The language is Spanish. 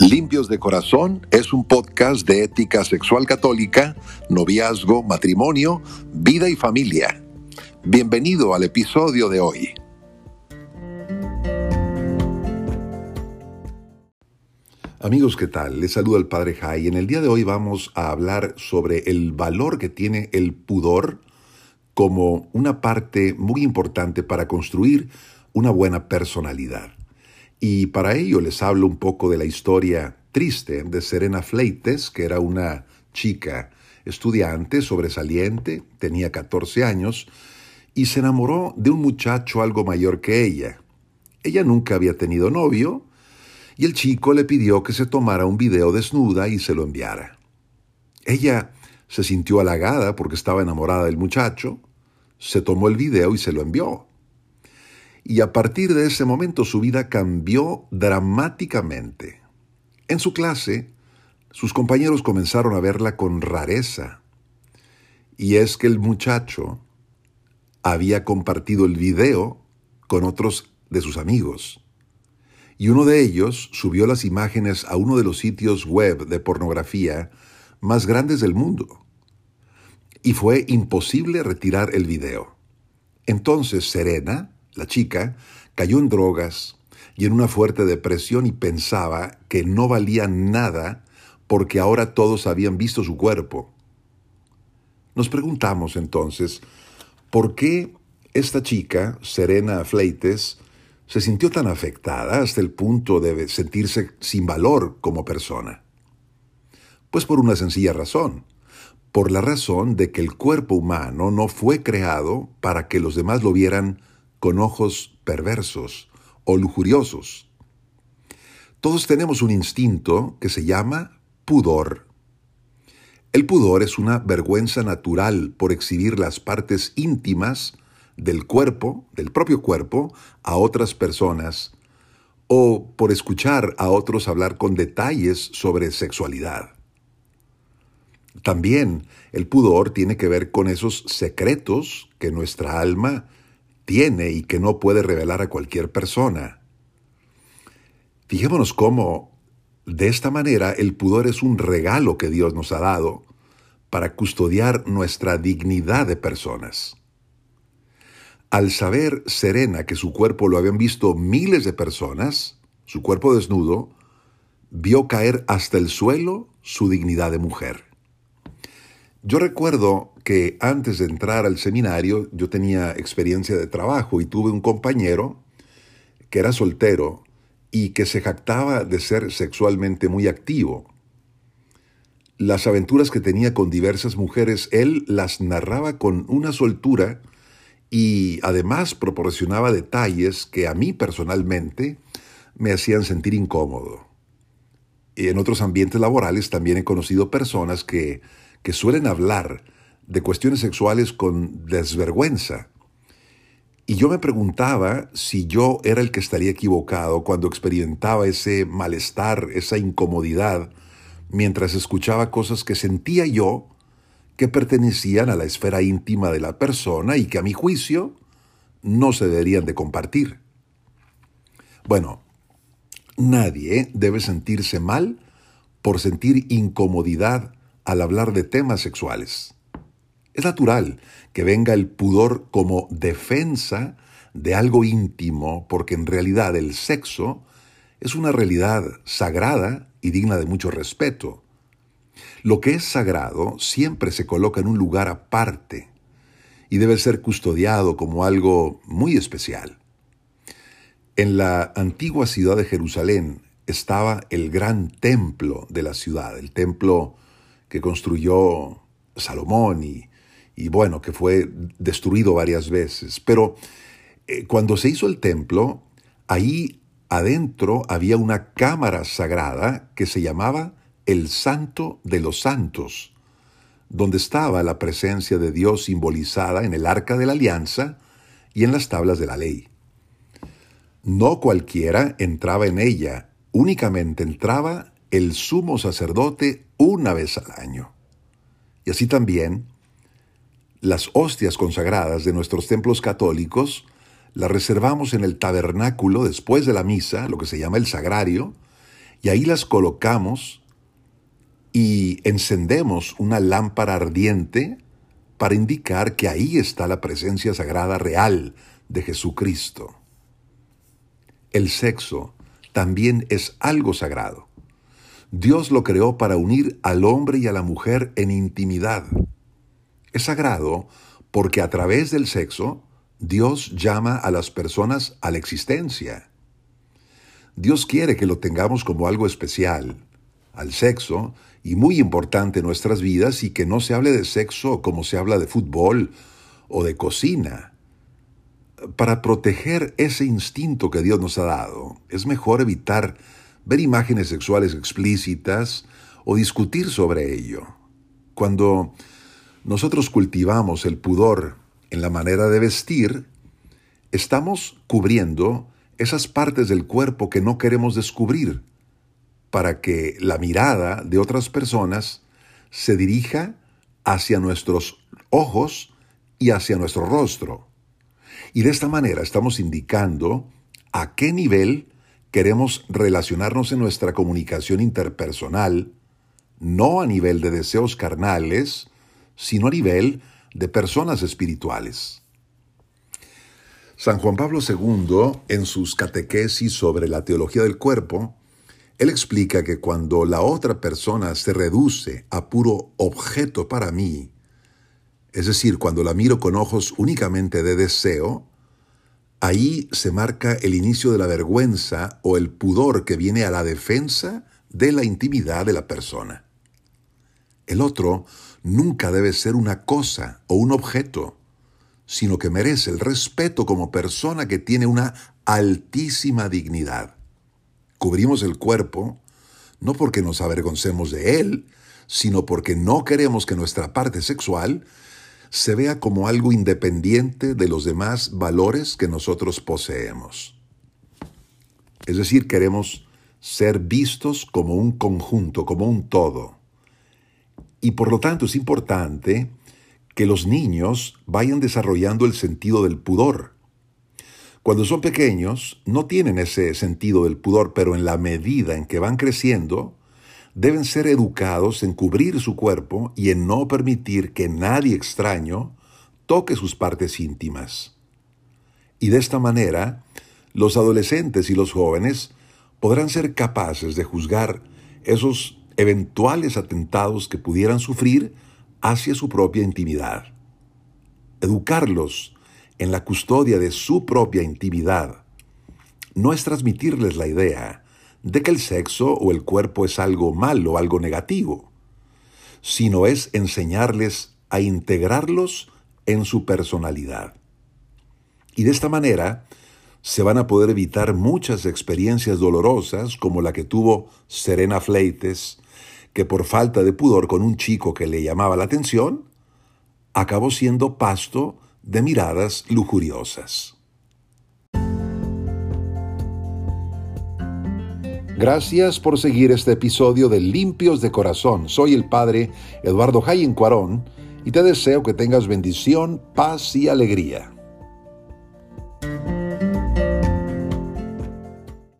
Limpios de Corazón es un podcast de ética sexual católica, noviazgo, matrimonio, vida y familia. Bienvenido al episodio de hoy. Amigos, ¿qué tal? Les saluda el Padre Jai. En el día de hoy vamos a hablar sobre el valor que tiene el pudor como una parte muy importante para construir una buena personalidad. Y para ello les hablo un poco de la historia triste de Serena Fleites, que era una chica estudiante sobresaliente, tenía 14 años, y se enamoró de un muchacho algo mayor que ella. Ella nunca había tenido novio, y el chico le pidió que se tomara un video desnuda y se lo enviara. Ella se sintió halagada porque estaba enamorada del muchacho, se tomó el video y se lo envió y a partir de ese momento su vida cambió dramáticamente. En su clase, sus compañeros comenzaron a verla con rareza. Y es que el muchacho había compartido el video con otros de sus amigos. Y uno de ellos subió las imágenes a uno de los sitios web de pornografía más grandes del mundo. Y fue imposible retirar el video. Entonces Serena, la chica cayó en drogas y en una fuerte depresión y pensaba que no valía nada porque ahora todos habían visto su cuerpo. Nos preguntamos entonces, ¿por qué esta chica, Serena Fleites, se sintió tan afectada hasta el punto de sentirse sin valor como persona? Pues por una sencilla razón, por la razón de que el cuerpo humano no fue creado para que los demás lo vieran con ojos perversos o lujuriosos. Todos tenemos un instinto que se llama pudor. El pudor es una vergüenza natural por exhibir las partes íntimas del cuerpo, del propio cuerpo, a otras personas o por escuchar a otros hablar con detalles sobre sexualidad. También el pudor tiene que ver con esos secretos que nuestra alma tiene y que no puede revelar a cualquier persona. Fijémonos cómo, de esta manera, el pudor es un regalo que Dios nos ha dado para custodiar nuestra dignidad de personas. Al saber Serena que su cuerpo lo habían visto miles de personas, su cuerpo desnudo, vio caer hasta el suelo su dignidad de mujer. Yo recuerdo que antes de entrar al seminario yo tenía experiencia de trabajo y tuve un compañero que era soltero y que se jactaba de ser sexualmente muy activo. Las aventuras que tenía con diversas mujeres, él las narraba con una soltura y además proporcionaba detalles que a mí personalmente me hacían sentir incómodo. Y en otros ambientes laborales también he conocido personas que que suelen hablar de cuestiones sexuales con desvergüenza. Y yo me preguntaba si yo era el que estaría equivocado cuando experimentaba ese malestar, esa incomodidad, mientras escuchaba cosas que sentía yo que pertenecían a la esfera íntima de la persona y que a mi juicio no se deberían de compartir. Bueno, nadie debe sentirse mal por sentir incomodidad al hablar de temas sexuales. Es natural que venga el pudor como defensa de algo íntimo, porque en realidad el sexo es una realidad sagrada y digna de mucho respeto. Lo que es sagrado siempre se coloca en un lugar aparte y debe ser custodiado como algo muy especial. En la antigua ciudad de Jerusalén estaba el gran templo de la ciudad, el templo que construyó Salomón y, bueno, que fue destruido varias veces. Pero eh, cuando se hizo el templo, ahí adentro había una cámara sagrada que se llamaba el Santo de los Santos, donde estaba la presencia de Dios simbolizada en el arca de la alianza y en las tablas de la ley. No cualquiera entraba en ella, únicamente entraba el sumo sacerdote una vez al año. Y así también, las hostias consagradas de nuestros templos católicos las reservamos en el tabernáculo después de la misa, lo que se llama el sagrario, y ahí las colocamos y encendemos una lámpara ardiente para indicar que ahí está la presencia sagrada real de Jesucristo. El sexo también es algo sagrado. Dios lo creó para unir al hombre y a la mujer en intimidad. Es sagrado porque a través del sexo Dios llama a las personas a la existencia. Dios quiere que lo tengamos como algo especial, al sexo, y muy importante en nuestras vidas, y que no se hable de sexo como se habla de fútbol o de cocina. Para proteger ese instinto que Dios nos ha dado, es mejor evitar ver imágenes sexuales explícitas o discutir sobre ello. Cuando nosotros cultivamos el pudor en la manera de vestir, estamos cubriendo esas partes del cuerpo que no queremos descubrir para que la mirada de otras personas se dirija hacia nuestros ojos y hacia nuestro rostro. Y de esta manera estamos indicando a qué nivel queremos relacionarnos en nuestra comunicación interpersonal, no a nivel de deseos carnales, sino a nivel de personas espirituales. San Juan Pablo II, en sus catequesis sobre la teología del cuerpo, él explica que cuando la otra persona se reduce a puro objeto para mí, es decir, cuando la miro con ojos únicamente de deseo, ahí se marca el inicio de la vergüenza o el pudor que viene a la defensa de la intimidad de la persona. El otro nunca debe ser una cosa o un objeto, sino que merece el respeto como persona que tiene una altísima dignidad. Cubrimos el cuerpo no porque nos avergoncemos de él, sino porque no queremos que nuestra parte sexual se vea como algo independiente de los demás valores que nosotros poseemos. Es decir, queremos ser vistos como un conjunto, como un todo. Y por lo tanto es importante que los niños vayan desarrollando el sentido del pudor. Cuando son pequeños no tienen ese sentido del pudor, pero en la medida en que van creciendo, deben ser educados en cubrir su cuerpo y en no permitir que nadie extraño toque sus partes íntimas. Y de esta manera, los adolescentes y los jóvenes podrán ser capaces de juzgar esos eventuales atentados que pudieran sufrir hacia su propia intimidad. Educarlos en la custodia de su propia intimidad no es transmitirles la idea de que el sexo o el cuerpo es algo malo, algo negativo, sino es enseñarles a integrarlos en su personalidad. Y de esta manera se van a poder evitar muchas experiencias dolorosas como la que tuvo Serena Fleites, que por falta de pudor con un chico que le llamaba la atención, acabó siendo pasto de miradas lujuriosas. Gracias por seguir este episodio de Limpios de Corazón. Soy el Padre Eduardo Jayen Cuarón y te deseo que tengas bendición, paz y alegría.